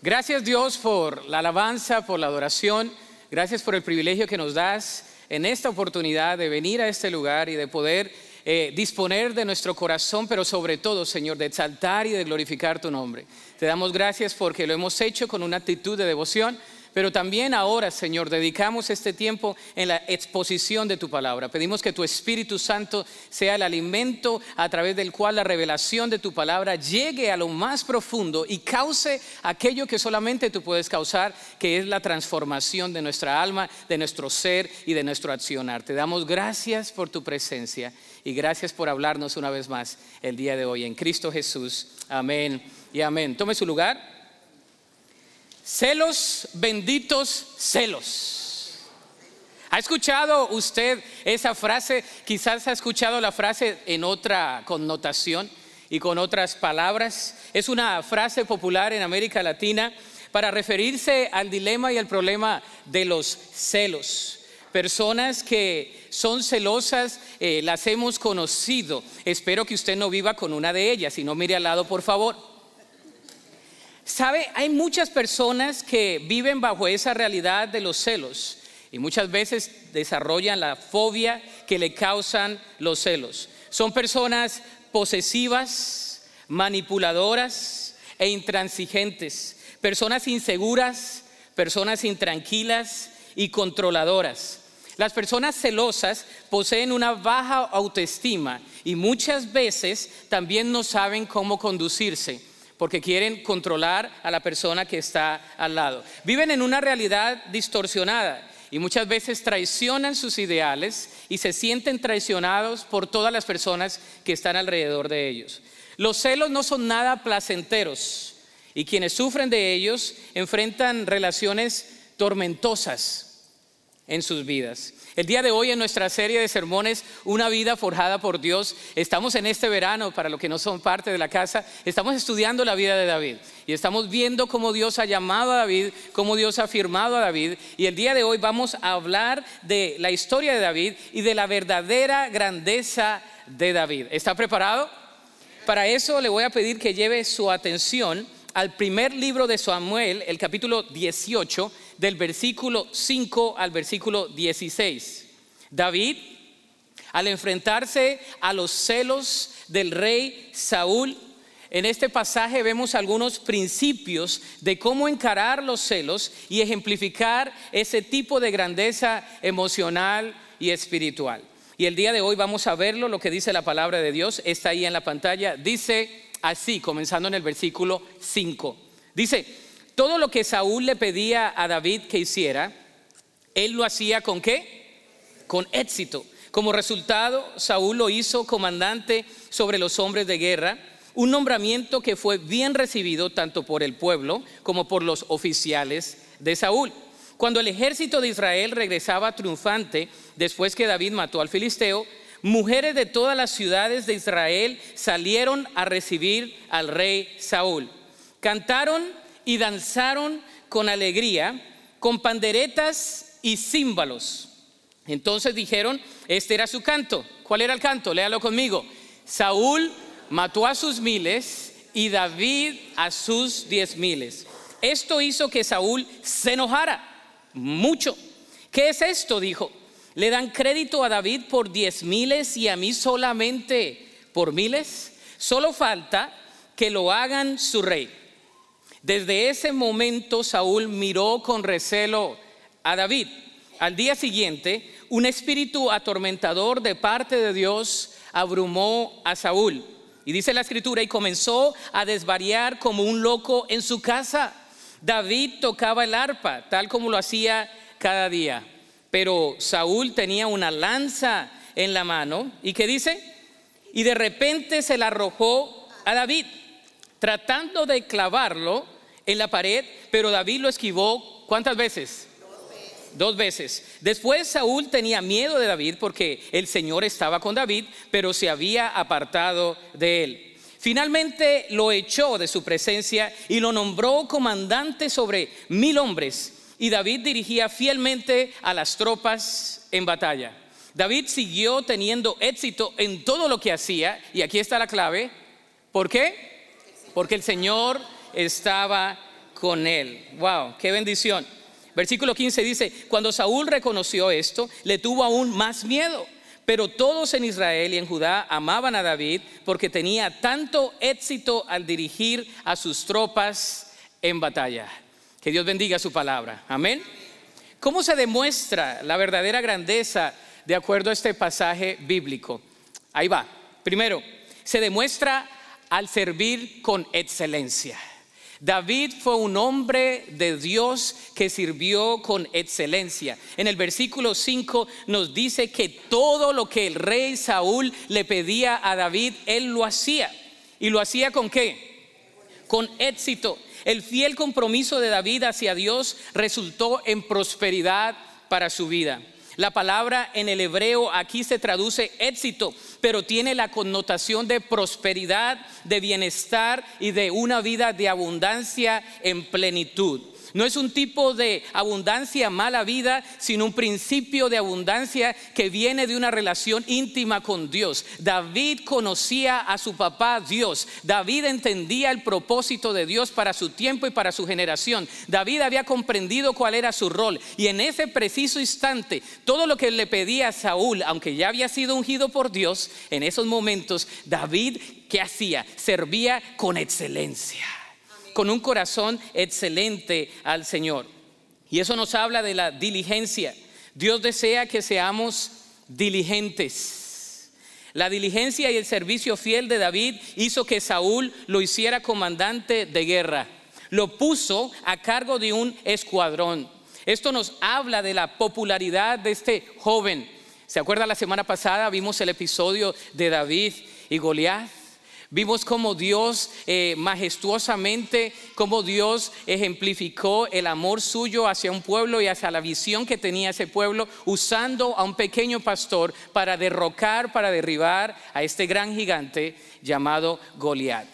Gracias Dios por la alabanza, por la adoración. Gracias por el privilegio que nos das en esta oportunidad de venir a este lugar y de poder eh, disponer de nuestro corazón, pero sobre todo, Señor, de exaltar y de glorificar tu nombre. Te damos gracias porque lo hemos hecho con una actitud de devoción pero también ahora, Señor, dedicamos este tiempo en la exposición de tu palabra. Pedimos que tu Espíritu Santo sea el alimento a través del cual la revelación de tu palabra llegue a lo más profundo y cause aquello que solamente tú puedes causar, que es la transformación de nuestra alma, de nuestro ser y de nuestro accionar. Te damos gracias por tu presencia y gracias por hablarnos una vez más el día de hoy en Cristo Jesús. Amén y amén. Tome su lugar. Celos, benditos celos. ¿Ha escuchado usted esa frase? Quizás ha escuchado la frase en otra connotación y con otras palabras. Es una frase popular en América Latina para referirse al dilema y al problema de los celos. Personas que son celosas, eh, las hemos conocido. Espero que usted no viva con una de ellas, y no mire al lado, por favor. Sabe, hay muchas personas que viven bajo esa realidad de los celos y muchas veces desarrollan la fobia que le causan los celos. Son personas posesivas, manipuladoras e intransigentes, personas inseguras, personas intranquilas y controladoras. Las personas celosas poseen una baja autoestima y muchas veces también no saben cómo conducirse porque quieren controlar a la persona que está al lado. Viven en una realidad distorsionada y muchas veces traicionan sus ideales y se sienten traicionados por todas las personas que están alrededor de ellos. Los celos no son nada placenteros y quienes sufren de ellos enfrentan relaciones tormentosas en sus vidas. El día de hoy en nuestra serie de sermones, Una vida forjada por Dios, estamos en este verano, para los que no son parte de la casa, estamos estudiando la vida de David y estamos viendo cómo Dios ha llamado a David, cómo Dios ha afirmado a David y el día de hoy vamos a hablar de la historia de David y de la verdadera grandeza de David. ¿Está preparado? Para eso le voy a pedir que lleve su atención al primer libro de Samuel, el capítulo 18 del versículo 5 al versículo 16. David, al enfrentarse a los celos del rey Saúl, en este pasaje vemos algunos principios de cómo encarar los celos y ejemplificar ese tipo de grandeza emocional y espiritual. Y el día de hoy vamos a verlo, lo que dice la palabra de Dios, está ahí en la pantalla, dice así, comenzando en el versículo 5. Dice, todo lo que Saúl le pedía a David que hiciera, él lo hacía con qué? Con éxito. Como resultado, Saúl lo hizo comandante sobre los hombres de guerra, un nombramiento que fue bien recibido tanto por el pueblo como por los oficiales de Saúl. Cuando el ejército de Israel regresaba triunfante después que David mató al filisteo, mujeres de todas las ciudades de Israel salieron a recibir al rey Saúl. Cantaron y danzaron con alegría, con panderetas y címbalos. Entonces dijeron, este era su canto. ¿Cuál era el canto? Léalo conmigo. Saúl mató a sus miles y David a sus diez miles. Esto hizo que Saúl se enojara mucho. ¿Qué es esto? Dijo. Le dan crédito a David por diez miles y a mí solamente por miles. Solo falta que lo hagan su rey. Desde ese momento Saúl miró con recelo a David. Al día siguiente, un espíritu atormentador de parte de Dios abrumó a Saúl. Y dice la escritura, y comenzó a desvariar como un loco en su casa. David tocaba el arpa, tal como lo hacía cada día. Pero Saúl tenía una lanza en la mano. ¿Y qué dice? Y de repente se la arrojó a David tratando de clavarlo en la pared, pero David lo esquivó ¿cuántas veces? Dos veces. Después Saúl tenía miedo de David porque el Señor estaba con David, pero se había apartado de él. Finalmente lo echó de su presencia y lo nombró comandante sobre mil hombres. Y David dirigía fielmente a las tropas en batalla. David siguió teniendo éxito en todo lo que hacía. Y aquí está la clave. ¿Por qué? Porque el Señor estaba con él. Wow, qué bendición. Versículo 15 dice, cuando Saúl reconoció esto, le tuvo aún más miedo. Pero todos en Israel y en Judá amaban a David porque tenía tanto éxito al dirigir a sus tropas en batalla. Que Dios bendiga su palabra. Amén. ¿Cómo se demuestra la verdadera grandeza de acuerdo a este pasaje bíblico? Ahí va. Primero, se demuestra al servir con excelencia. David fue un hombre de Dios que sirvió con excelencia. En el versículo 5 nos dice que todo lo que el rey Saúl le pedía a David, él lo hacía. ¿Y lo hacía con qué? Con éxito. El fiel compromiso de David hacia Dios resultó en prosperidad para su vida. La palabra en el hebreo aquí se traduce éxito, pero tiene la connotación de prosperidad, de bienestar y de una vida de abundancia en plenitud. No es un tipo de abundancia mala vida, sino un principio de abundancia que viene de una relación íntima con Dios. David conocía a su papá Dios. David entendía el propósito de Dios para su tiempo y para su generación. David había comprendido cuál era su rol. Y en ese preciso instante, todo lo que le pedía a Saúl, aunque ya había sido ungido por Dios, en esos momentos, David, ¿qué hacía? Servía con excelencia con un corazón excelente al Señor. Y eso nos habla de la diligencia. Dios desea que seamos diligentes. La diligencia y el servicio fiel de David hizo que Saúl lo hiciera comandante de guerra. Lo puso a cargo de un escuadrón. Esto nos habla de la popularidad de este joven. ¿Se acuerda la semana pasada? Vimos el episodio de David y Goliat. Vimos cómo Dios eh, majestuosamente, cómo Dios ejemplificó el amor suyo hacia un pueblo y hacia la visión que tenía ese pueblo, usando a un pequeño pastor para derrocar, para derribar a este gran gigante llamado Goliat.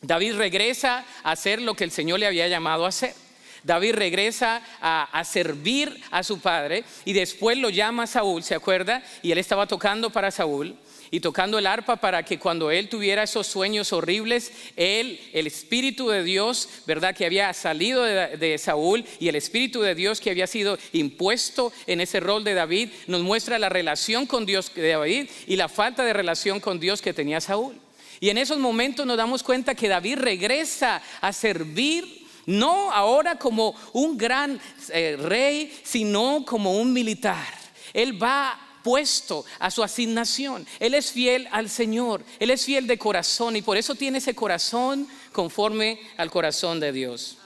David regresa a hacer lo que el Señor le había llamado a hacer. David regresa a, a, servir a su padre y después lo llama Saúl, ¿se acuerda? Y él estaba tocando para Saúl y tocando el arpa para que cuando él tuviera esos sueños horribles, él, el Espíritu de Dios, ¿verdad? Que había salido de, Saúl y el Espíritu de Dios que había sido impuesto en ese rol de David, nos muestra la relación con Dios de David y la falta de relación con Dios que tenía Saúl. Y en esos momentos nos damos cuenta que David regresa a servir no ahora como un gran eh, rey, sino como un militar. Él va puesto a su asignación. Él es fiel al Señor, Él es fiel de corazón y por eso tiene ese corazón conforme al corazón de Dios.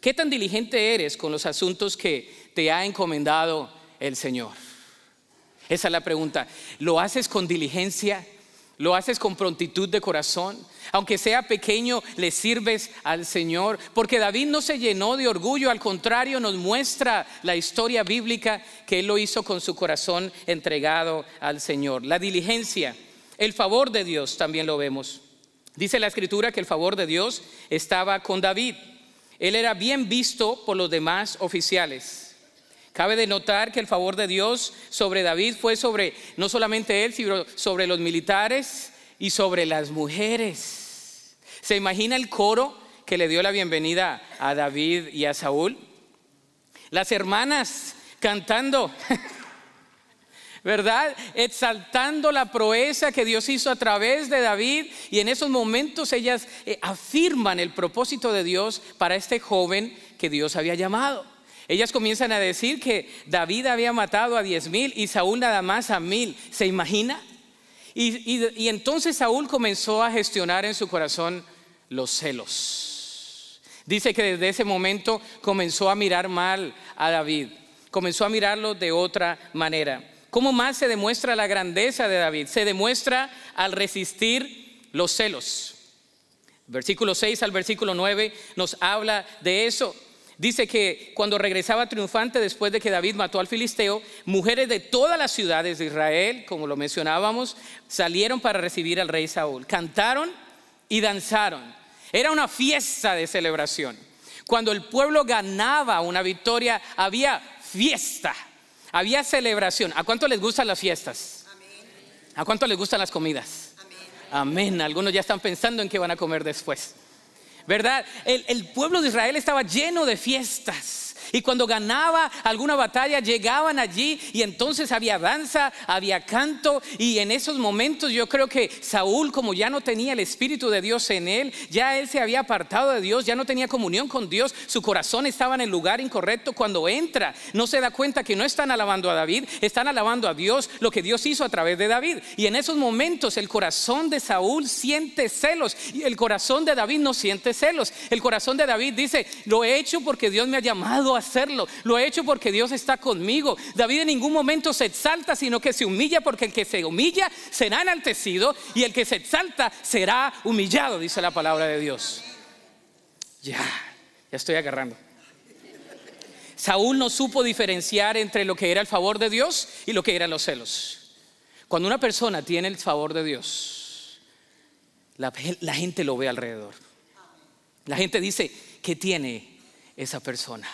¿Qué tan diligente eres con los asuntos que te ha encomendado el Señor? Esa es la pregunta. ¿Lo haces con diligencia? ¿Lo haces con prontitud de corazón? Aunque sea pequeño, le sirves al Señor. Porque David no se llenó de orgullo, al contrario, nos muestra la historia bíblica que él lo hizo con su corazón entregado al Señor. La diligencia, el favor de Dios también lo vemos. Dice la escritura que el favor de Dios estaba con David. Él era bien visto por los demás oficiales. Cabe de notar que el favor de Dios sobre David fue sobre no solamente él, sino sobre los militares y sobre las mujeres. ¿Se imagina el coro que le dio la bienvenida a David y a Saúl? Las hermanas cantando, ¿verdad? Exaltando la proeza que Dios hizo a través de David y en esos momentos ellas eh, afirman el propósito de Dios para este joven que Dios había llamado. Ellas comienzan a decir que David había matado a diez mil y Saúl nada más a mil. ¿Se imagina? Y, entonces Saúl comenzó a gestionar en su corazón los celos. Dice que desde ese momento comenzó a mirar mal a David, comenzó a mirarlo de otra manera. ¿Cómo más se demuestra la grandeza de David? Se demuestra al resistir los celos. Versículo 6 al versículo 9 nos habla de eso. Dice que cuando regresaba triunfante después de que David mató al filisteo, mujeres de todas las ciudades de Israel, como lo mencionábamos, salieron para recibir al rey Saúl. Cantaron y danzaron. Era una fiesta de celebración. Cuando el pueblo ganaba una victoria, había fiesta, había celebración. ¿A cuánto les gustan las fiestas? ¿A cuánto les gustan las comidas? Amén. Algunos ya están pensando en qué van a comer después. ¿verdad? El, el pueblo de Israel estaba lleno de fiestas. Y cuando ganaba alguna batalla, llegaban allí y entonces había danza, había canto. Y en esos momentos yo creo que Saúl, como ya no tenía el Espíritu de Dios en él, ya él se había apartado de Dios, ya no tenía comunión con Dios, su corazón estaba en el lugar incorrecto. Cuando entra, no se da cuenta que no están alabando a David, están alabando a Dios, lo que Dios hizo a través de David. Y en esos momentos el corazón de Saúl siente celos y el corazón de David no siente celos. El corazón de David dice, lo he hecho porque Dios me ha llamado hacerlo. Lo he hecho porque Dios está conmigo. David en ningún momento se exalta, sino que se humilla porque el que se humilla será enaltecido y el que se exalta será humillado, dice la palabra de Dios. Ya, ya estoy agarrando. Saúl no supo diferenciar entre lo que era el favor de Dios y lo que eran los celos. Cuando una persona tiene el favor de Dios, la, la gente lo ve alrededor. La gente dice, ¿qué tiene esa persona?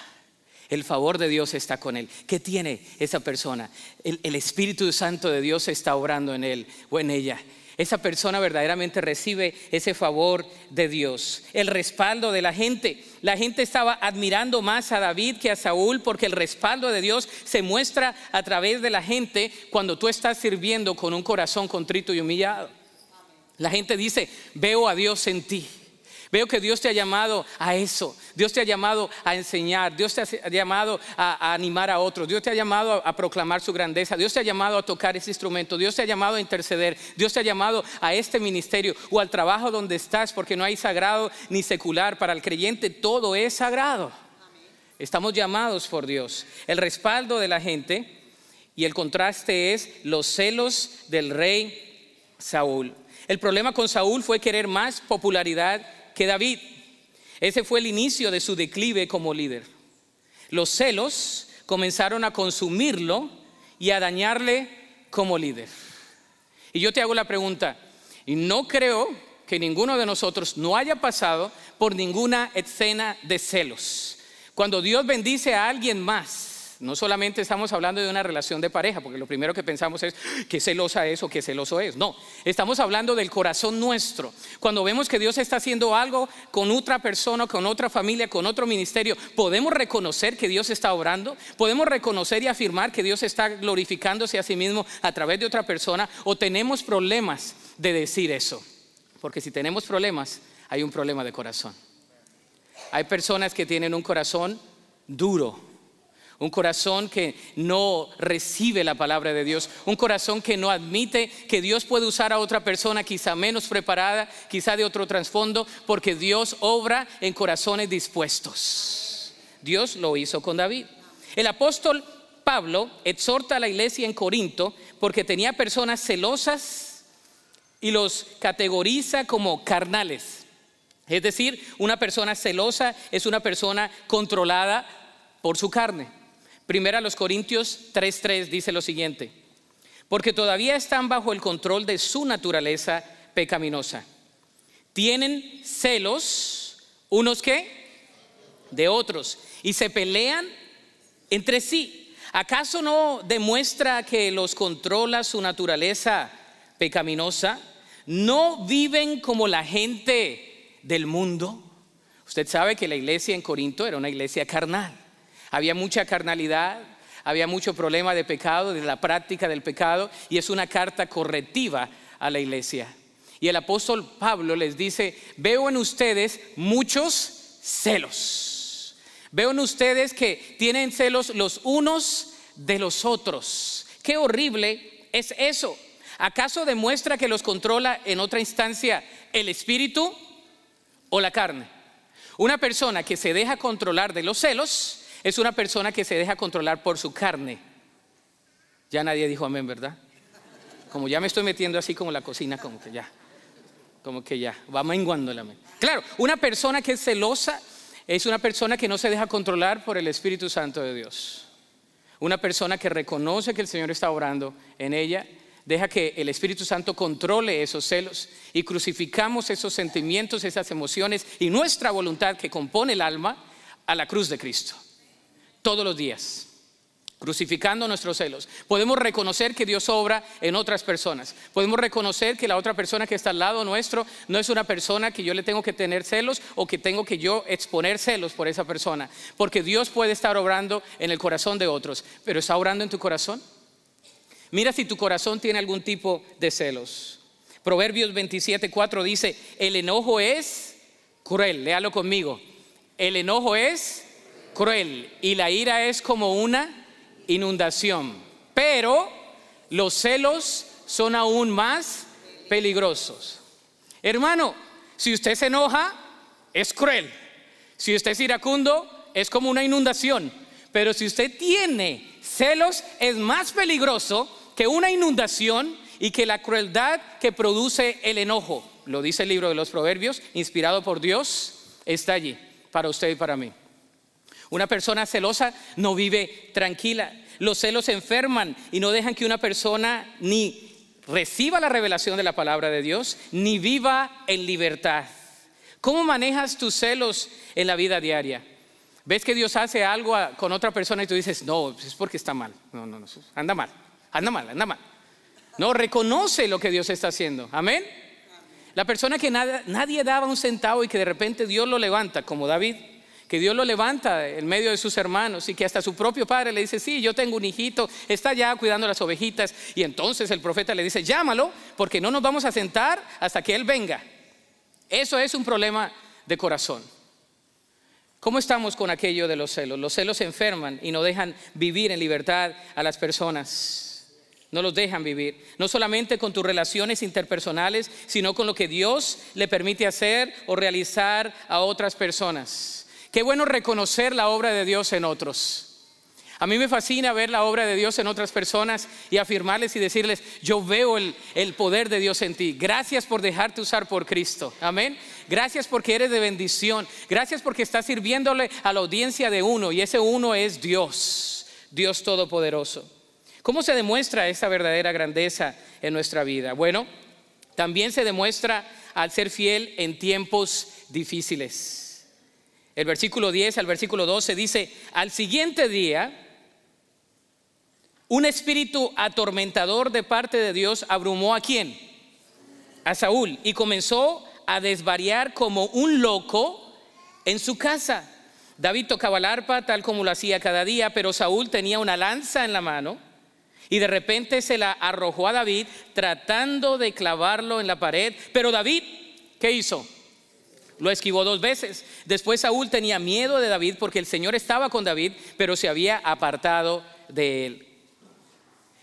El favor de Dios está con él. ¿Qué tiene esa persona? El, Espíritu Santo de Dios está obrando en él o en ella. Esa persona verdaderamente recibe ese favor de Dios, el respaldo de la gente. La gente estaba admirando más a David que a Saúl porque el respaldo de Dios se muestra a través de la gente cuando tú estás sirviendo con un corazón contrito y humillado. La gente dice, veo a Dios en ti. Veo que Dios te ha llamado a eso. Dios te ha llamado a enseñar. Dios te ha llamado a, animar a otros. Dios te ha llamado a, proclamar su grandeza. Dios te ha llamado a tocar ese instrumento. Dios te ha llamado a interceder. Dios te ha llamado a este ministerio o al trabajo donde estás, porque no hay sagrado ni secular. Para el creyente todo es sagrado. Estamos llamados por Dios. El respaldo de la gente y el contraste es los celos del rey Saúl. El problema con Saúl fue querer más popularidad que David. Ese fue el inicio de su declive como líder. Los celos comenzaron a consumirlo y a dañarle como líder. Y yo te hago la pregunta, y no creo que ninguno de nosotros no haya pasado por ninguna escena de celos. Cuando Dios bendice a alguien más, no solamente estamos hablando de una relación de pareja, porque lo primero que pensamos es que celosa es o que celoso es. No, estamos hablando del corazón nuestro. Cuando vemos que Dios está haciendo algo con otra persona, con otra familia, con otro ministerio, podemos reconocer que Dios está obrando, podemos reconocer y afirmar que Dios está glorificándose a sí mismo a través de otra persona, o tenemos problemas de decir eso. Porque si tenemos problemas, hay un problema de corazón. Hay personas que tienen un corazón duro un corazón que no recibe la palabra de Dios, un corazón que no admite que Dios puede usar a otra persona quizá menos preparada, quizá de otro trasfondo, porque Dios obra en corazones dispuestos. Dios lo hizo con David. El apóstol Pablo exhorta a la iglesia en Corinto porque tenía personas celosas y los categoriza como carnales. Es decir, una persona celosa es una persona controlada por su carne. Primera a los Corintios 3:3 dice lo siguiente, porque todavía están bajo el control de su naturaleza pecaminosa. Tienen celos unos que de otros y se pelean entre sí. ¿Acaso no demuestra que los controla su naturaleza pecaminosa? ¿No viven como la gente del mundo? Usted sabe que la iglesia en Corinto era una iglesia carnal. Había mucha carnalidad, había mucho problema de pecado, de la práctica del pecado, y es una carta correctiva a la iglesia. Y el apóstol Pablo les dice, veo en ustedes muchos celos. Veo en ustedes que tienen celos los unos de los otros. Qué horrible es eso. ¿Acaso demuestra que los controla en otra instancia el espíritu o la carne? Una persona que se deja controlar de los celos es una persona que se deja controlar por su carne. Ya nadie dijo amén, ¿verdad? Como ya me estoy metiendo así como la cocina, como que ya, como que ya, va menguando la mente. Claro, una persona que es celosa es una persona que no se deja controlar por el Espíritu Santo de Dios. Una persona que reconoce que el Señor está orando en ella, deja que el Espíritu Santo controle esos celos y crucificamos esos sentimientos, esas emociones y nuestra voluntad que compone el alma a la cruz de Cristo todos los días, crucificando nuestros celos. Podemos reconocer que Dios obra en otras personas. Podemos reconocer que la otra persona que está al lado nuestro no es una persona que yo le tengo que tener celos o que tengo que yo exponer celos por esa persona. Porque Dios puede estar obrando en el corazón de otros, pero ¿está obrando en tu corazón? Mira si tu corazón tiene algún tipo de celos. Proverbios 27:4 dice, el enojo es cruel, léalo conmigo. El enojo es cruel y la ira es como una inundación. Pero los celos son aún más peligrosos. Hermano, si usted se enoja, es cruel. Si usted es iracundo, es como una inundación. Pero si usted tiene celos, es más peligroso que una inundación y que la crueldad que produce el enojo. Lo dice el libro de los Proverbios, inspirado por Dios, está allí para usted y para mí. Una persona celosa no vive tranquila. Los celos enferman y no dejan que una persona ni reciba la revelación de la palabra de Dios, ni viva en libertad. ¿Cómo manejas tus celos en la vida diaria? ¿Ves que Dios hace algo con otra persona y tú dices, no, es porque está mal? No, no, no, anda mal, anda mal, anda mal. No, reconoce lo que Dios está haciendo. Amén. La persona que nadie daba un centavo y que de repente Dios lo levanta, como David, que Dios lo levanta en medio de sus hermanos y que hasta su propio padre le dice, sí, yo tengo un hijito, está ya cuidando las ovejitas. Y entonces el profeta le dice, llámalo, porque no nos vamos a sentar hasta que él venga. Eso es un problema de corazón. ¿Cómo estamos con aquello de los celos? Los celos enferman y no dejan vivir en libertad a las personas. No los dejan vivir. No solamente con tus relaciones interpersonales, sino con lo que Dios le permite hacer o realizar a otras personas. Qué bueno reconocer la obra de Dios en otros. A mí me fascina ver la obra de Dios en otras personas y afirmarles y decirles, yo veo el, poder de Dios en ti. Gracias por dejarte usar por Cristo. Amén. Gracias porque eres de bendición. Gracias porque estás sirviéndole a la audiencia de uno y ese uno es Dios, Dios Todopoderoso. ¿Cómo se demuestra esa verdadera grandeza en nuestra vida? Bueno, también se demuestra al ser fiel en tiempos difíciles. El versículo 10 al versículo 12 dice, al siguiente día, un espíritu atormentador de parte de Dios abrumó a quién? A Saúl y comenzó a desvariar como un loco en su casa. David tocaba el arpa tal como lo hacía cada día, pero Saúl tenía una lanza en la mano y de repente se la arrojó a David tratando de clavarlo en la pared. Pero David, ¿qué hizo? Lo esquivó dos veces. Después Saúl tenía miedo de David porque el Señor estaba con David, pero se había apartado de él.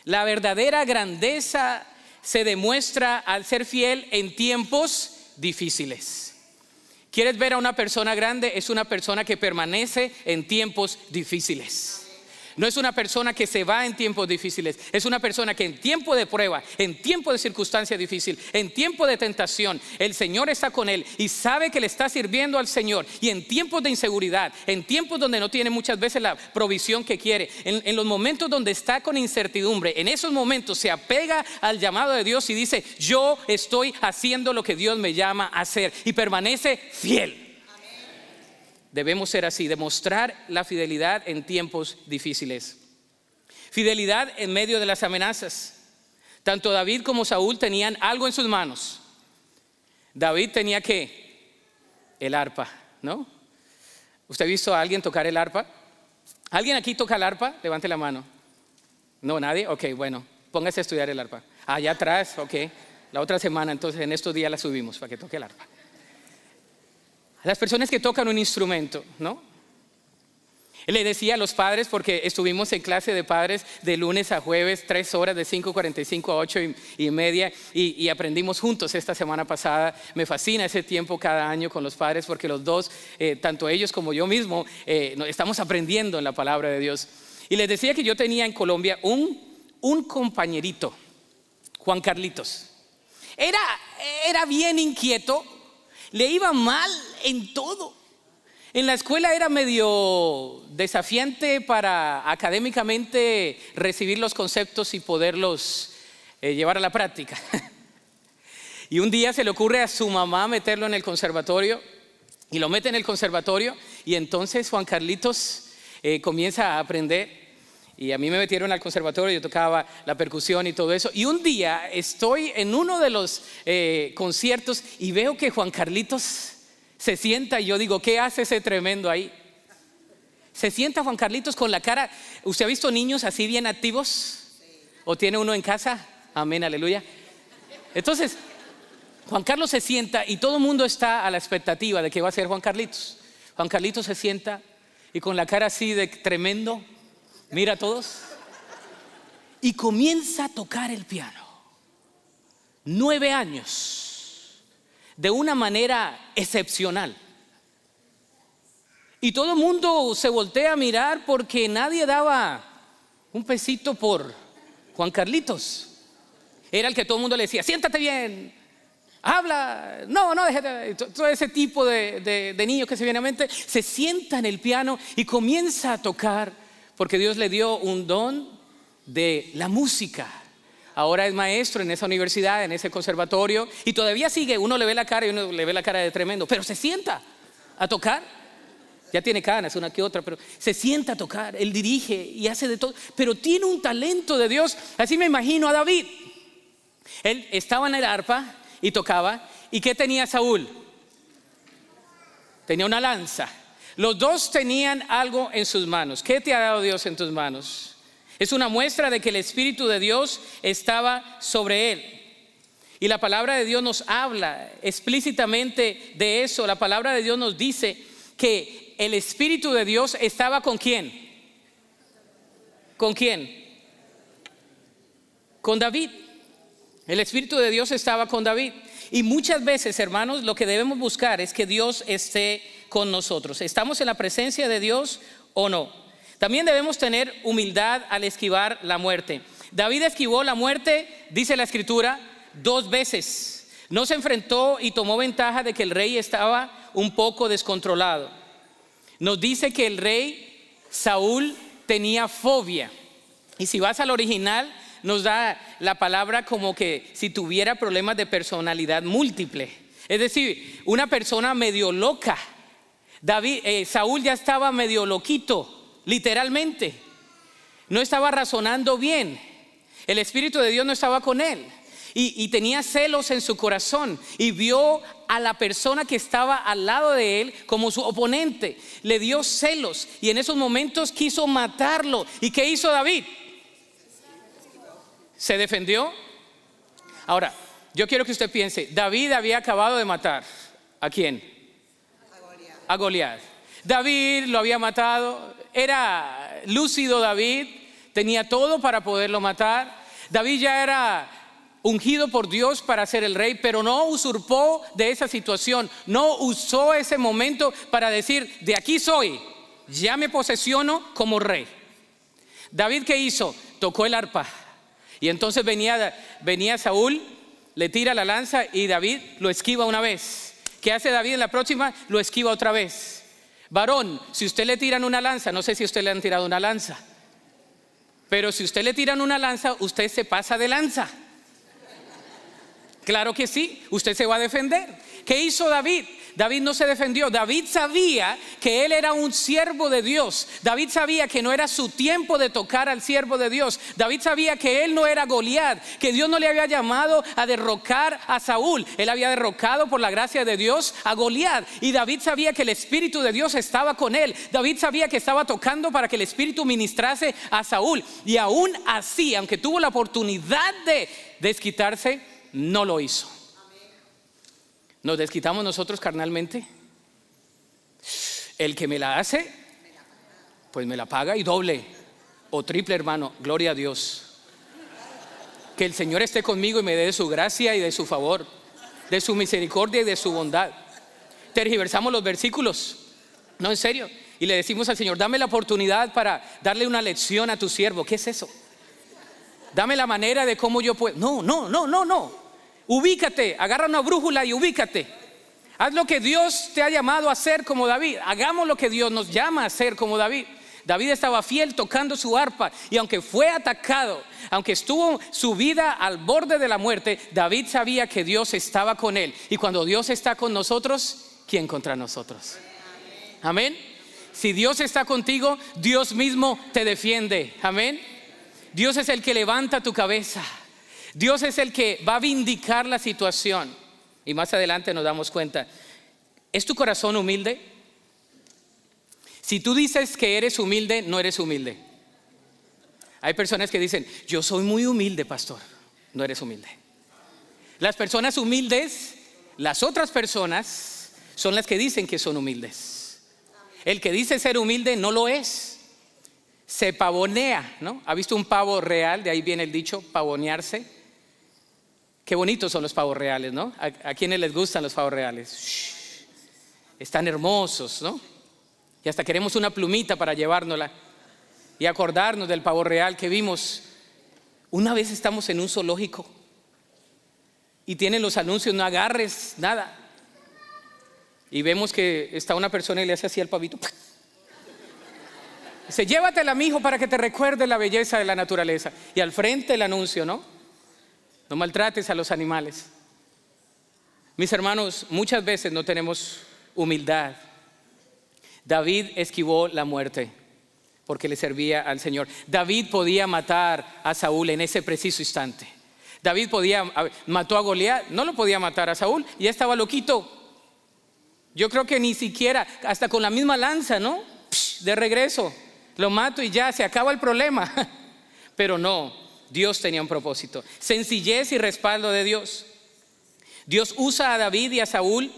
La verdadera grandeza se demuestra al ser fiel en tiempos difíciles. ¿Quieres ver a una persona grande? Es una persona que permanece en tiempos difíciles. No es una persona que se va en tiempos difíciles, es una persona que en tiempo de prueba, en tiempo de circunstancia difícil, en tiempo de tentación, el Señor está con él y sabe que le está sirviendo al Señor. Y en tiempos de inseguridad, en tiempos donde no tiene muchas veces la provisión que quiere, en, en los momentos donde está con incertidumbre, en esos momentos se apega al llamado de Dios y dice, yo estoy haciendo lo que Dios me llama a hacer y permanece fiel. Debemos ser así, demostrar la fidelidad en tiempos difíciles. Fidelidad en medio de las amenazas. Tanto David como Saúl tenían algo en sus manos. David tenía que el arpa, ¿no? ¿Usted ha visto a alguien tocar el arpa? ¿Alguien aquí toca el arpa? Levante la mano. No, nadie. Ok, bueno, póngase a estudiar el arpa. Allá atrás, ok. La otra semana, entonces en estos días la subimos para que toque el arpa las personas que tocan un instrumento, ¿no? Le decía a los padres, porque estuvimos en clase de padres de lunes a jueves, tres horas de 5.45 a 8 y, media, y, aprendimos juntos esta semana pasada. Me fascina ese tiempo cada año con los padres, porque los dos, eh, tanto ellos como yo mismo, eh, estamos aprendiendo en la palabra de Dios. Y les decía que yo tenía en Colombia un, un compañerito, Juan Carlitos. Era, era bien inquieto, le iba mal en todo. En la escuela era medio desafiante para académicamente recibir los conceptos y poderlos eh, llevar a la práctica. y un día se le ocurre a su mamá meterlo en el conservatorio y lo mete en el conservatorio y entonces Juan Carlitos eh, comienza a aprender Y a mí me metieron al conservatorio, yo tocaba la percusión y todo eso. Y un día estoy en uno de los eh, conciertos y veo que Juan Carlitos se sienta y yo digo, ¿qué hace ese tremendo ahí? Se sienta Juan Carlitos con la cara. ¿Usted ha visto niños así bien activos? ¿O tiene uno en casa? Amén, aleluya. Entonces, Juan Carlos se sienta y todo el mundo está a la expectativa de que va a ser Juan Carlitos. Juan Carlitos se sienta y con la cara así de tremendo, mira a todos y comienza a tocar el piano. Nueve años, de una manera excepcional. Y todo el mundo se voltea a mirar porque nadie daba un pesito por Juan Carlitos. Era el que todo el mundo le decía, siéntate bien, habla, no, no, déjate. Todo ese tipo de, niños que se viene a mente se sienta en el piano y comienza a tocar porque Dios le dio un don de la música. Ahora es maestro en esa universidad, en ese conservatorio, y todavía sigue, uno le ve la cara y uno le ve la cara de tremendo, pero se sienta a tocar. Ya tiene canas, una que otra, pero se sienta a tocar, él dirige y hace de todo, pero tiene un talento de Dios. Así me imagino a David. Él estaba en el arpa y tocaba, ¿y qué tenía Saúl? Tenía una lanza. Los dos tenían algo en sus manos. ¿Qué te ha dado Dios en tus manos? Es una muestra de que el Espíritu de Dios estaba sobre él. Y la palabra de Dios nos habla explícitamente de eso. La palabra de Dios nos dice que el Espíritu de Dios estaba con quién. ¿Con quién? Con David. El Espíritu de Dios estaba con David. Y muchas veces, hermanos, lo que debemos buscar es que Dios esté con nosotros. ¿Estamos en la presencia de Dios o no? También debemos tener humildad al esquivar la muerte. David esquivó la muerte, dice la escritura, dos veces. No se enfrentó y tomó ventaja de que el rey estaba un poco descontrolado. Nos dice que el rey Saúl tenía fobia. Y si vas al original, nos da la palabra como que si tuviera problemas de personalidad múltiple. Es decir, una persona medio loca. David, eh, Saúl ya estaba medio loquito, literalmente. No estaba razonando bien. El Espíritu de Dios no estaba con él. y, tenía celos en su corazón y vio a la persona que estaba al lado de él como su oponente. Le dio celos y en esos momentos quiso matarlo. ¿Y qué hizo David? ¿Se defendió? Ahora, yo quiero que usted piense, David había acabado de matar. ¿A quién? A Goliat. David lo había matado, era lúcido David, tenía todo para poderlo matar. David ya era ungido por Dios para ser el rey, pero no usurpó de esa situación, no usó ese momento para decir, de aquí soy, ya me posesiono como rey. David qué hizo? Tocó el arpa y entonces venía, venía Saúl, le tira la lanza y David lo esquiva una vez. ¿Qué hace David en la próxima? Lo esquiva otra vez. Varón, si usted le tiran una lanza, no sé si usted le han tirado una lanza, pero si usted le tiran una lanza, usted se pasa de lanza. Claro que sí, usted se va a defender. ¿Qué hizo David? David no se defendió. David sabía que él era un siervo de Dios. David sabía que no era su tiempo de tocar al siervo de Dios. David sabía que él no era Goliat, que Dios no le había llamado a derrocar a Saúl. Él había derrocado por la gracia de Dios a Goliat. Y David sabía que el Espíritu de Dios estaba con él. David sabía que estaba tocando para que el Espíritu ministrase a Saúl. Y aún así, aunque tuvo la oportunidad de desquitarse, no lo hizo. ¿Nos desquitamos nosotros carnalmente? El que me la hace, pues me la paga y doble o triple, hermano. Gloria a Dios. Que el Señor esté conmigo y me dé de su gracia y de su favor, de su misericordia y de su bondad. Tergiversamos los versículos. No, en serio. Y le decimos al Señor, dame la oportunidad para darle una lección a tu siervo. ¿Qué es eso? Dame la manera de cómo yo puedo. No, no, no, no, no. Ubícate, agarra una brújula y ubícate. Haz lo que Dios te ha llamado a hacer como David. Hagamos lo que Dios nos llama a hacer como David. David estaba fiel tocando su arpa y aunque fue atacado, aunque estuvo su vida al borde de la muerte, David sabía que Dios estaba con él. Y cuando Dios está con nosotros, ¿quién contra nosotros? Amén. Si Dios está contigo, Dios mismo te defiende. Amén. Dios es el que levanta tu cabeza. Dios es el que va a vindicar la situación. Y más adelante nos damos cuenta. ¿Es tu corazón humilde? Si tú dices que eres humilde, no eres humilde. Hay personas que dicen, yo soy muy humilde, pastor. No eres humilde. Las personas humildes, las otras personas, son las que dicen que son humildes. El que dice ser humilde no lo es. Se pavonea, ¿no? ¿Ha visto un pavo real? De ahí viene el dicho, pavonearse. Qué bonitos son los pavos reales, ¿no? ¿A, a quienes les gustan los pavos reales? Están hermosos, ¿no? Y hasta queremos una plumita para llevárnosla y acordarnos del pavo real que vimos. Una vez estamos en un zoológico y tienen los anuncios, no agarres nada. Y vemos que está una persona y le hace así al pavito. Dice, llévatela, mijo, para que te recuerde la belleza de la naturaleza. Y al frente el anuncio, ¿no? No maltrates a los animales. Mis hermanos, muchas veces no tenemos humildad. David esquivó la muerte porque le servía al Señor. David podía matar a Saúl en ese preciso instante. David podía, mató a Goliat, no lo podía matar a Saúl, ya estaba loquito. Yo creo que ni siquiera, hasta con la misma lanza, ¿no? de regreso, lo mato y ya, se acaba el problema. Pero no, Dios tenía un propósito. Sencillez y respaldo de Dios. Dios usa a David y a Saúl.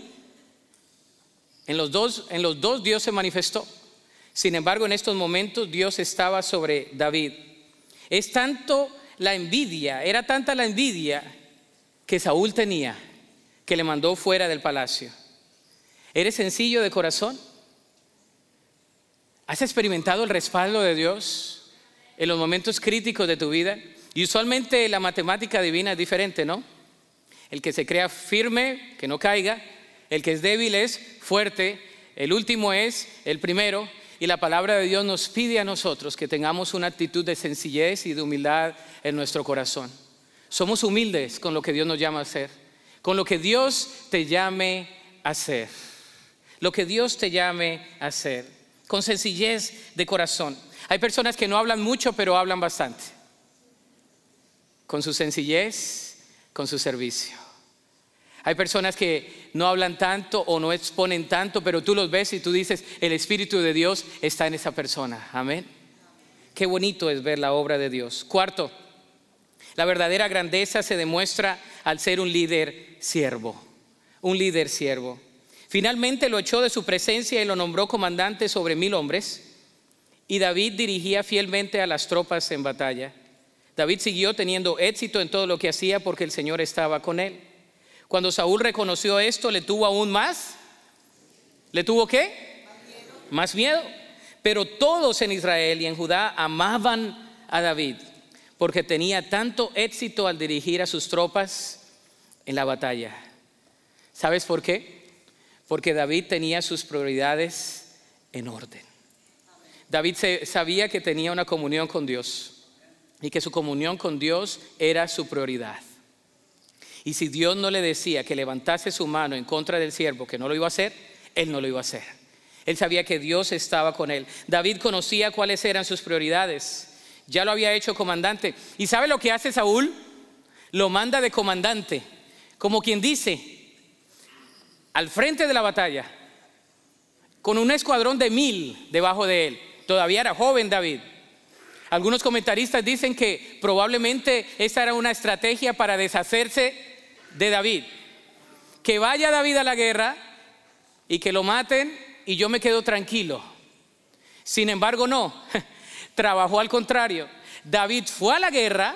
En los dos, en los dos Dios se manifestó. Sin embargo, en estos momentos Dios estaba sobre David. Es tanto la envidia, era tanta la envidia que Saúl tenía, que le mandó fuera del palacio. ¿Eres sencillo de corazón? ¿Has experimentado el respaldo de Dios en los momentos críticos de tu vida? Y usualmente la matemática divina es diferente, ¿no? El que se crea firme, que no caiga. El que es débil es fuerte. El último es el primero. Y la palabra de Dios nos pide a nosotros que tengamos una actitud de sencillez y de humildad en nuestro corazón. Somos humildes con lo que Dios nos llama a hacer, con lo que Dios te llame a hacer, lo que Dios te llame a hacer, con sencillez de corazón. Hay personas que no hablan mucho, pero hablan bastante, con su sencillez, con su servicio. Hay personas que no hablan tanto o no exponen tanto, pero tú los ves y tú dices, el Espíritu de Dios está en esa persona. Amén. Qué bonito es ver la obra de Dios. Cuarto, la verdadera grandeza se demuestra al ser un líder siervo, un líder siervo. Finalmente lo echó de su presencia y lo nombró comandante sobre mil hombres. Y David dirigía fielmente a las tropas en batalla. David siguió teniendo éxito en todo lo que hacía porque el Señor estaba con él. Cuando Saúl reconoció esto, le tuvo aún más. ¿Le tuvo qué? Más miedo. Pero todos en Israel y en Judá amaban a David porque tenía tanto éxito al dirigir a sus tropas en la batalla. ¿Sabes por qué? Porque David tenía sus prioridades en orden. David sabía que tenía una comunión con Dios y que su comunión con Dios era su prioridad. Y si Dios no le decía que levantase su mano en contra del siervo, que no lo iba a hacer, él no lo iba a hacer. Él sabía que Dios estaba con él. David conocía cuáles eran sus prioridades. Ya lo había hecho comandante. ¿Y sabe lo que hace Saúl? Lo manda de comandante. Como quien dice, al frente de la batalla, con un escuadrón de mil debajo de él. Todavía era joven David. Algunos comentaristas dicen que probablemente esa era una estrategia para deshacerse de David. Que vaya David a la guerra y que lo maten y yo me quedo tranquilo. Sin embargo, no. Trabajó al contrario. David fue a la guerra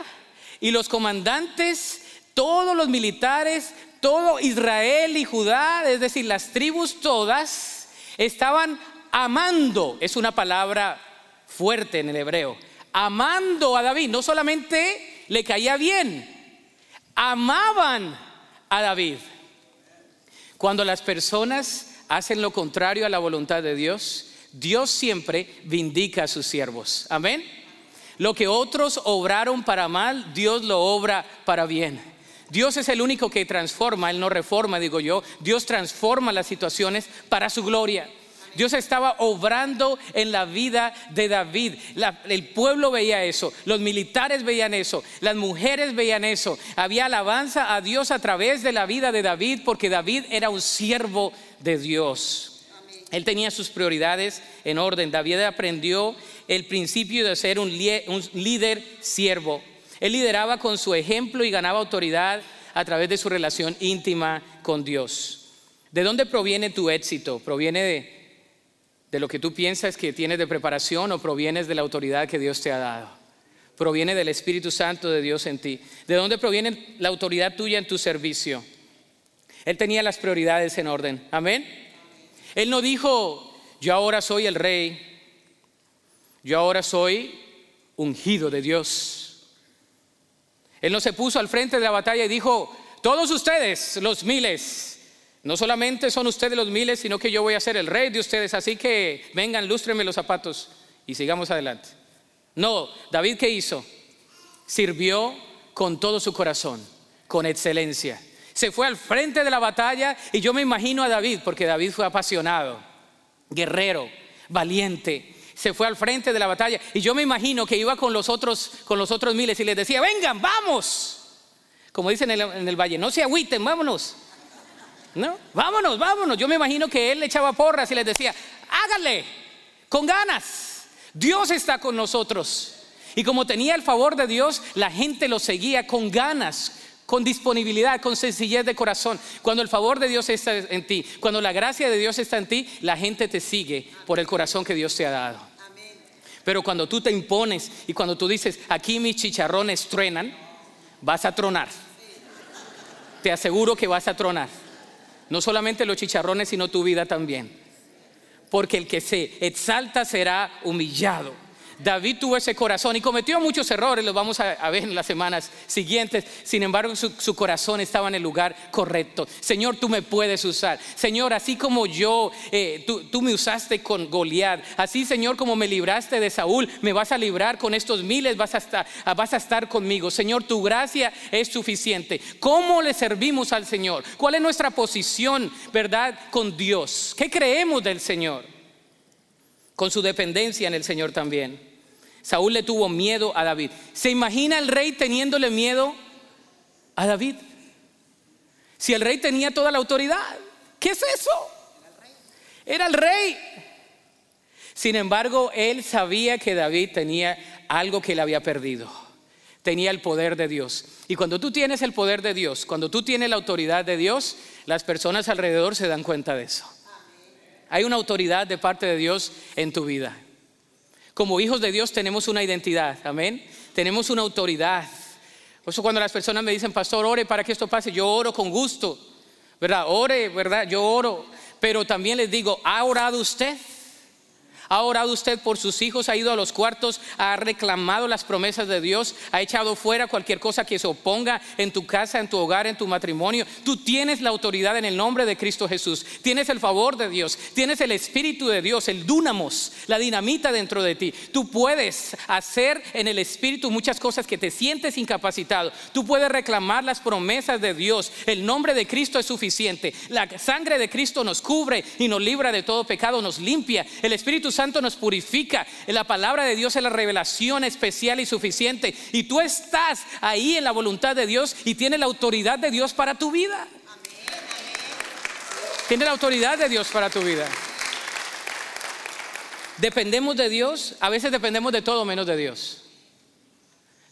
y los comandantes, todos los militares, todo Israel y Judá, es decir, las tribus todas, estaban amando, es una palabra fuerte en el hebreo, amando a David. No solamente le caía bien, amaban a David. Cuando las personas hacen lo contrario a la voluntad de Dios, Dios siempre vindica a sus siervos. Amén. Lo que otros obraron para mal, Dios lo obra para bien. Dios es el único que transforma, Él no reforma, digo yo. Dios transforma las situaciones para su gloria. Dios estaba obrando en la vida de David. el pueblo veía eso, los militares veían eso, las mujeres veían eso. Había alabanza a Dios a través de la vida de David porque David era un siervo de Dios. Él tenía sus prioridades en orden. David aprendió el principio de ser un líder siervo. Él lideraba con su ejemplo y ganaba autoridad a través de su relación íntima con Dios. ¿De dónde proviene tu éxito? ¿Proviene de, de lo que tú piensas que tienes de preparación o provienes de la autoridad que Dios te ha dado? Proviene del Espíritu Santo de Dios en ti. ¿De dónde proviene la autoridad tuya en tu servicio? Él tenía las prioridades en orden. Amén. Él no dijo, yo ahora soy el rey, yo ahora soy ungido de Dios. Él no se puso al frente de la batalla y dijo, todos ustedes, los miles, no solamente son ustedes los miles, sino que yo voy a ser el rey de ustedes. Así que vengan, lústrenme los zapatos y sigamos adelante. No, David ¿qué hizo? Sirvió con todo su corazón, con excelencia. Se fue al frente de la batalla y yo me imagino a David, porque David fue apasionado, guerrero, valiente. Se fue al frente de la batalla y yo me imagino que iba con los otros, con los otros miles y les decía, vengan, vamos. Como dicen en el, en el valle, no se agüiten, vámonos. ¿No? Vámonos, vámonos. Yo me imagino que él le echaba porras y les decía, hágale, con ganas. Dios está con nosotros. Y como tenía el favor de Dios, la gente lo seguía con ganas, con disponibilidad, con sencillez de corazón. Cuando el favor de Dios está en ti, cuando la gracia de Dios está en ti, la gente te sigue por el corazón que Dios te ha dado. Pero cuando tú te impones y cuando tú dices, aquí mis chicharrones truenan, vas a tronar. Te aseguro que vas a tronar. No solamente los chicharrones, sino tu vida también. Porque el que se exalta será humillado. David tuvo ese corazón y cometió muchos errores, los vamos a, ver en las semanas siguientes. Sin embargo, su, corazón estaba en el lugar correcto. Señor, tú me puedes usar. Señor, así como yo, eh, tú, me usaste con Goliat, así Señor, como me libraste de Saúl, me vas a librar con estos miles, vas a estar, vas a estar conmigo. Señor, tu gracia es suficiente. ¿Cómo le servimos al Señor? ¿Cuál es nuestra posición, verdad, con Dios? ¿Qué creemos del Señor? Con su dependencia en el Señor también. Saúl le tuvo miedo a David. ¿Se imagina el rey teniéndole miedo a David? Si el rey tenía toda la autoridad, ¿qué es eso? Era el rey. Sin embargo, él sabía que David tenía algo que le había perdido. Tenía el poder de Dios. Y cuando tú tienes el poder de Dios, cuando tú tienes la autoridad de Dios, las personas alrededor se dan cuenta de eso. Hay una autoridad de parte de Dios en tu vida. Como hijos de Dios tenemos una identidad, amén. Tenemos una autoridad. Por eso cuando las personas me dicen, pastor, ore para que esto pase, yo oro con gusto, ¿verdad? Ore, ¿verdad? Yo oro. Pero también les digo, ¿ha orado usted? ¿Ha orado usted por sus hijos? ¿Ha ido a los cuartos? ¿Ha reclamado las promesas de Dios? ¿Ha echado fuera cualquier cosa que se oponga en tu casa, en tu hogar, en tu matrimonio? Tú tienes la autoridad en el nombre de Cristo Jesús. Tienes el favor de Dios. Tienes el Espíritu de Dios, el dunamos, la dinamita dentro de ti. Tú puedes hacer en el Espíritu muchas cosas que te sientes incapacitado. Tú puedes reclamar las promesas de Dios. El nombre de Cristo es suficiente. La sangre de Cristo nos cubre y nos libra de todo pecado, nos limpia. El Espíritu Santo nos purifica. La palabra de Dios es la revelación especial y suficiente. Y tú estás ahí en la voluntad de Dios y tienes la autoridad de Dios para tu vida. Tienes la autoridad de Dios para tu vida. Dependemos de Dios, a veces dependemos de todo menos de Dios.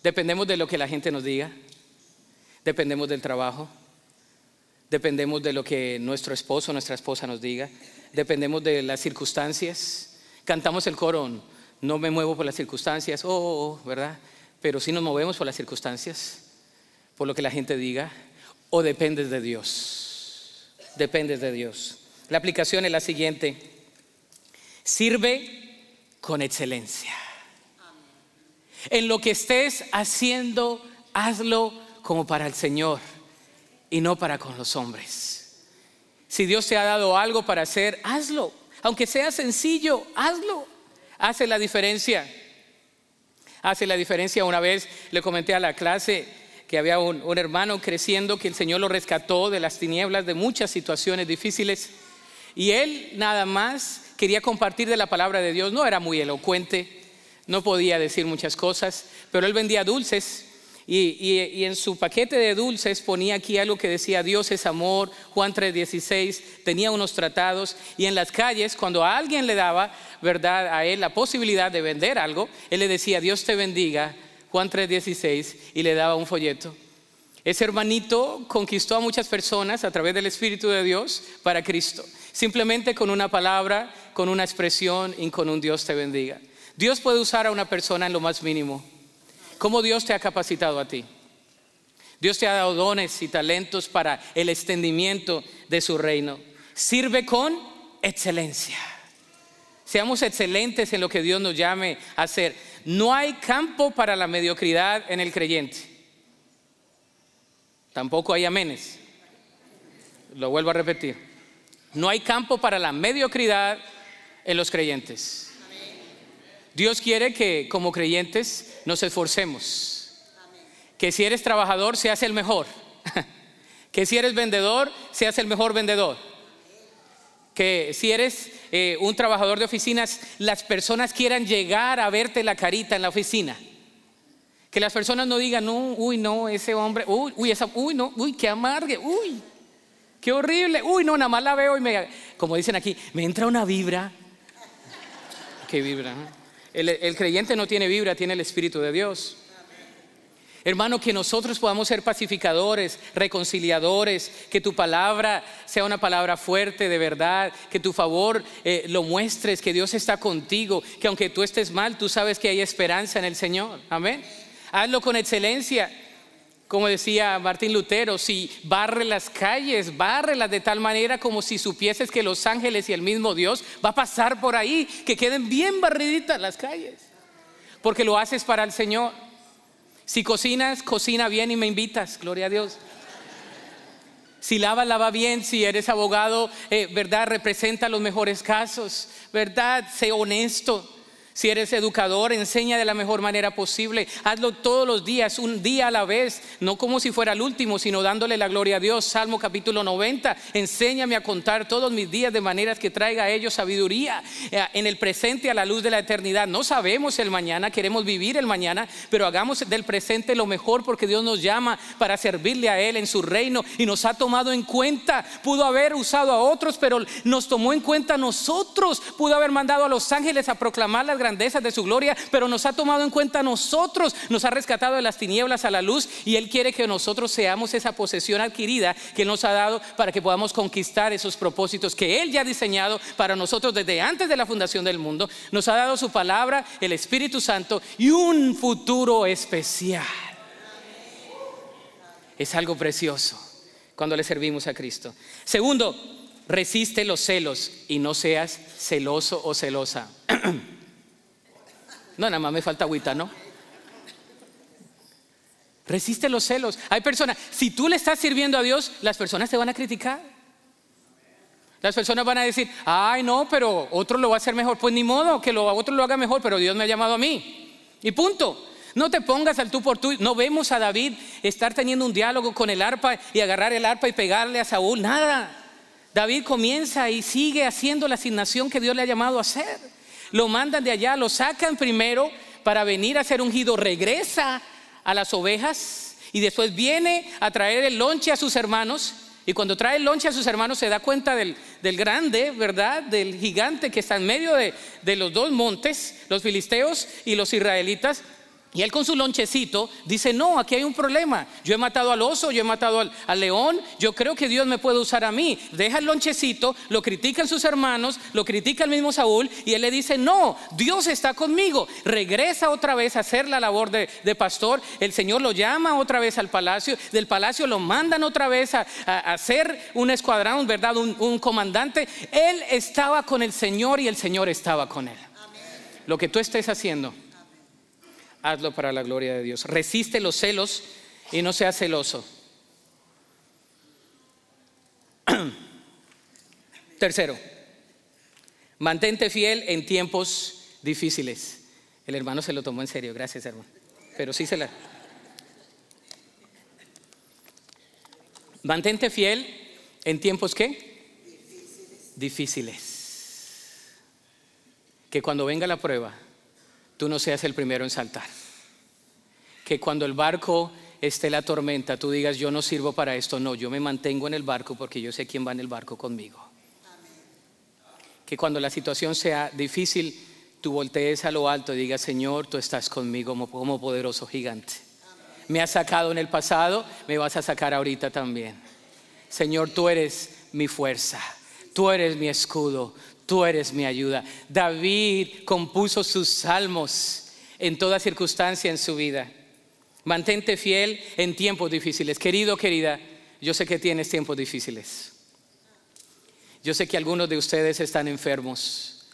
Dependemos de lo que la gente nos diga, dependemos del trabajo, dependemos de lo que nuestro esposo o nuestra esposa nos diga, dependemos de las circunstancias, Cantamos el coro, no me muevo por las circunstancias, oh, oh, oh, ¿verdad? Pero si nos movemos por las circunstancias, por lo que la gente diga, o dependes de Dios. Dependes de Dios. La aplicación es la siguiente. Sirve con excelencia. En lo que estés haciendo, hazlo como para el Señor y no para con los hombres. Si Dios te ha dado algo para hacer, hazlo. Aunque sea sencillo, hazlo. Hace la diferencia. Hace la diferencia. Una vez le comenté a la clase que había un, hermano creciendo que el Señor lo rescató de las tinieblas, de muchas situaciones difíciles. Y él nada más quería compartir de la palabra de Dios. No era muy elocuente, no podía decir muchas cosas, pero él vendía dulces y, en su paquete de dulces ponía aquí algo que decía Dios es amor, Juan 3:16, tenía unos tratados y en las calles cuando a alguien le daba, ¿verdad? A él la posibilidad de vender algo, él le decía Dios te bendiga, Juan 3:16 y le daba un folleto. Ese hermanito conquistó a muchas personas a través del Espíritu de Dios para Cristo, simplemente con una palabra, con una expresión y con un Dios te bendiga. Dios puede usar a una persona en lo más mínimo. ¿Cómo Dios te ha capacitado a ti? Dios te ha dado dones y talentos para el extendimiento de su reino. Sirve con excelencia. Seamos excelentes en lo que Dios nos llame a hacer. No hay campo para la mediocridad en el creyente. Tampoco hay amenes. Lo vuelvo a repetir. No hay campo para la mediocridad en los creyentes. Dios quiere que como creyentes nos esforcemos. Que si eres trabajador, seas el mejor. Que si eres vendedor, seas el mejor vendedor. Que si eres eh, un trabajador de oficinas, las personas quieran llegar a verte la carita en la oficina. Que las personas no digan, no, uy, no, ese hombre, uy, uy, esa, uy, no, uy, qué amargue, uy, qué horrible, uy, no, nada más la veo y me, como dicen aquí, me entra una vibra. ¿Qué vibra? El, creyente no tiene vibra, tiene el Espíritu de Dios. Hermano, que nosotros podamos ser pacificadores, reconciliadores, que tu palabra sea una palabra fuerte de verdad, que tu favor eh, lo muestres, que Dios está contigo, que aunque tú estés mal, tú sabes que hay esperanza en el Señor. Amén. Hazlo con excelencia. Como decía Martín Lutero, si barre las calles, bárrelas de tal manera como si supieses que los ángeles y el mismo Dios va a pasar por ahí, que queden bien barriditas las calles, porque lo haces para el Señor. Si cocinas, cocina bien y me invitas, gloria a Dios. Si lavas, lava bien. Si eres abogado, eh, ¿verdad? Representa los mejores casos, ¿verdad? Sé honesto. Si eres educador, enseña de la mejor manera posible. Hazlo todos los días, un día a la vez, no como si fuera el último, sino dándole la gloria a Dios. Salmo capítulo 90. Enséñame a contar todos mis días de maneras que traiga a ellos sabiduría eh, en el presente a la luz de la eternidad. No sabemos el mañana, queremos vivir el mañana, pero hagamos del presente lo mejor porque Dios nos llama para servirle a Él en su reino y nos ha tomado en cuenta. Pudo haber usado a otros, pero nos tomó en cuenta a nosotros. Pudo haber mandado a los ángeles a proclamar las grandezas de su gloria, pero nos ha tomado en cuenta a nosotros, nos ha rescatado de las tinieblas a la luz y Él quiere que nosotros seamos esa posesión adquirida que nos ha dado para que podamos conquistar esos propósitos que Él ya ha diseñado para nosotros desde antes de la fundación del mundo. Nos ha dado su palabra, el Espíritu Santo y un futuro especial. Es algo precioso cuando le servimos a Cristo. Segundo, resiste los celos y no seas celoso o celosa. No, nada más me falta agüita, ¿no? Resiste los celos. Hay personas, si tú le estás sirviendo a Dios, las personas te van a criticar. Las personas van a decir, ay no, pero otro lo va a hacer mejor. Pues ni modo, que lo, otro lo haga mejor, pero Dios me ha llamado a mí. Y punto. No te pongas al tú por tú. No vemos a David estar teniendo un diálogo con el arpa y agarrar el arpa y pegarle a Saúl. Nada. David comienza y sigue haciendo la asignación que Dios le ha llamado a hacer lo mandan de allá, lo sacan primero para venir a ser ungido, regresa a las ovejas y después viene a traer el lonche a sus hermanos. Y cuando trae el lonche a sus hermanos se da cuenta del, grande, ¿verdad? Del gigante que está en medio de, de los dos montes, los filisteos y los israelitas. Y él con su lonchecito dice, no, aquí hay un problema. Yo he matado al oso, yo he matado al, león, yo creo que Dios me puede usar a mí. Deja el lonchecito, lo critican sus hermanos, lo critica el mismo Saúl y él le dice, no, Dios está conmigo. Regresa otra vez a hacer la labor de, pastor. El Señor lo llama otra vez al palacio, del palacio lo mandan otra vez a, hacer un escuadrón, ¿verdad? Un, comandante. Él estaba con el Señor y el Señor estaba con él. Lo que tú estés haciendo hazlo para la gloria de Dios. Resiste los celos y no seas celoso. Tercero, mantente fiel en tiempos difíciles. El hermano se lo tomó en serio, gracias hermano. Pero sí se la... Mantente fiel en tiempos qué? Difíciles. que cuando venga la prueba, tú no seas el primero en saltar. Que cuando el barco esté la tormenta, tú digas, yo no sirvo para esto, no, yo me mantengo en el barco porque yo sé quién va en el barco conmigo. Que cuando la situación sea difícil, tú voltees a lo alto y digas, Señor, tú estás conmigo como, poderoso gigante. Me has sacado en el pasado, me vas a sacar ahorita también. Señor, tú eres mi fuerza, tú eres mi escudo, tú eres mi ayuda. David compuso sus salmos en toda circunstancia en su vida. Mantente fiel en tiempos difíciles. Querido, querida, yo sé que tienes tiempos difíciles. Yo sé que algunos de ustedes están enfermos,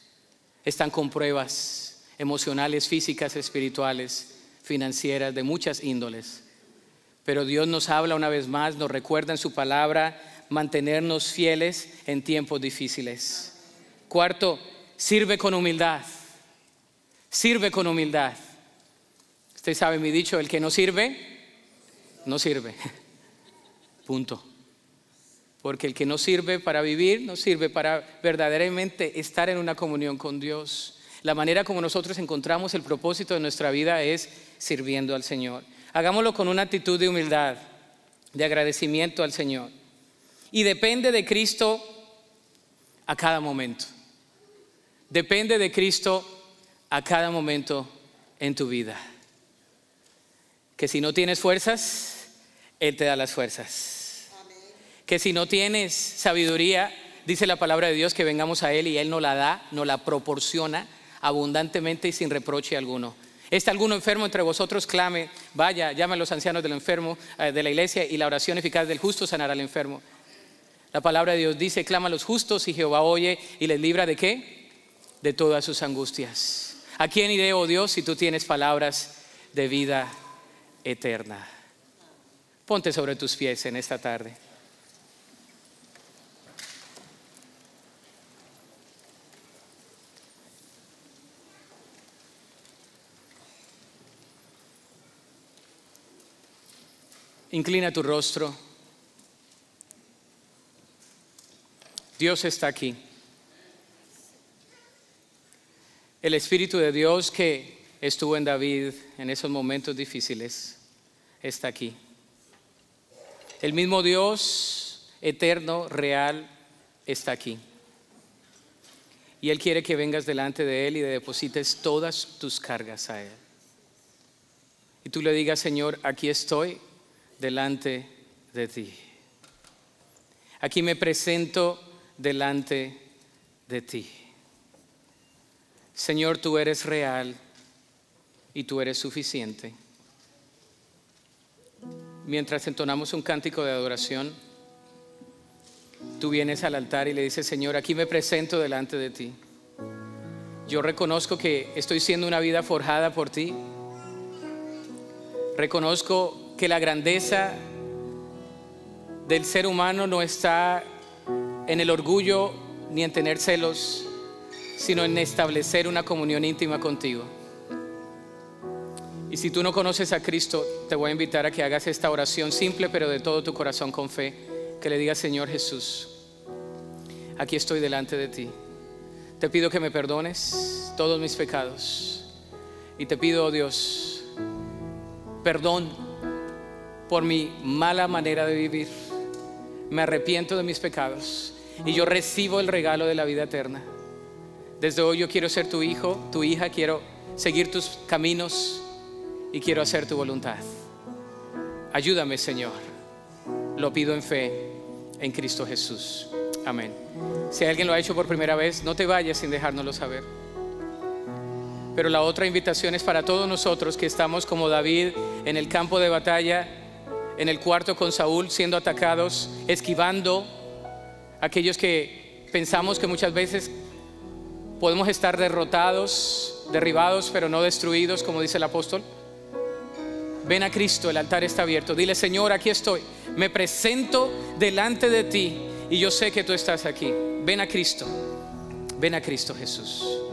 están con pruebas emocionales, físicas, espirituales, financieras, de muchas índoles. Pero Dios nos habla una vez más, nos recuerda en su palabra mantenernos fieles en tiempos difíciles. Cuarto, sirve con humildad. Sirve con humildad. Usted sabe mi dicho, el que no sirve, no sirve. Punto. Porque el que no sirve para vivir, no sirve para verdaderamente estar en una comunión con Dios. La manera como nosotros encontramos el propósito de nuestra vida es sirviendo al Señor. Hagámoslo con una actitud de humildad, de agradecimiento al Señor. Y depende de Cristo a cada momento. Depende de Cristo a cada momento en tu vida que si no tienes fuerzas, Él te da las fuerzas. Que si no tienes sabiduría, dice la palabra de Dios que vengamos a Él y Él nos la da, nos la proporciona abundantemente y sin reproche alguno. ¿Está alguno enfermo entre vosotros? Clame, vaya, llame a los ancianos del enfermo, eh, de la iglesia y la oración eficaz del justo sanará al enfermo. La palabra de Dios dice, clama a los justos y Jehová oye y les libra de qué? De todas sus angustias. ¿A quién iré, oh Dios, si tú tienes palabras de vida eterna. Ponte sobre tus pies en esta tarde. Inclina tu rostro. Dios está aquí. El Espíritu de Dios que estuvo en David en esos momentos difíciles está aquí. El mismo Dios eterno, real, está aquí. Y Él quiere que vengas delante de Él y le deposites todas tus cargas a Él. Y tú le digas, Señor, aquí estoy delante de ti. Aquí me presento delante de ti. Señor, tú eres real y tú eres suficiente mientras entonamos un cántico de adoración, tú vienes al altar y le dices, Señor, aquí me presento delante de ti. Yo reconozco que estoy siendo una vida forjada por ti. Reconozco que la grandeza del ser humano no está en el orgullo ni en tener celos, sino en establecer una comunión íntima contigo. Y si tú no conoces a Cristo, te voy a invitar a que hagas esta oración simple, pero de todo tu corazón con fe, que le digas, Señor Jesús, aquí estoy delante de ti. Te pido que me perdones todos mis pecados. Y te pido, oh Dios, perdón por mi mala manera de vivir. Me arrepiento de mis pecados y yo recibo el regalo de la vida eterna. Desde hoy yo quiero ser tu hijo, tu hija, quiero seguir tus caminos y quiero hacer tu voluntad. Ayúdame, Señor. Lo pido en fe en Cristo Jesús. Amén. Si alguien lo ha hecho por primera vez, no te vayas sin dejárnoslo saber. Pero la otra invitación es para todos nosotros que estamos como David en el campo de batalla, en el cuarto con Saúl, siendo atacados, esquivando aquellos que pensamos que muchas veces podemos estar derrotados, derribados, pero no destruidos, como dice el apóstol. Ven a Cristo, el altar está abierto. Dile, Señor, aquí estoy. Me presento delante de ti y yo sé que tú estás aquí. Ven a Cristo. Ven a Cristo Jesús.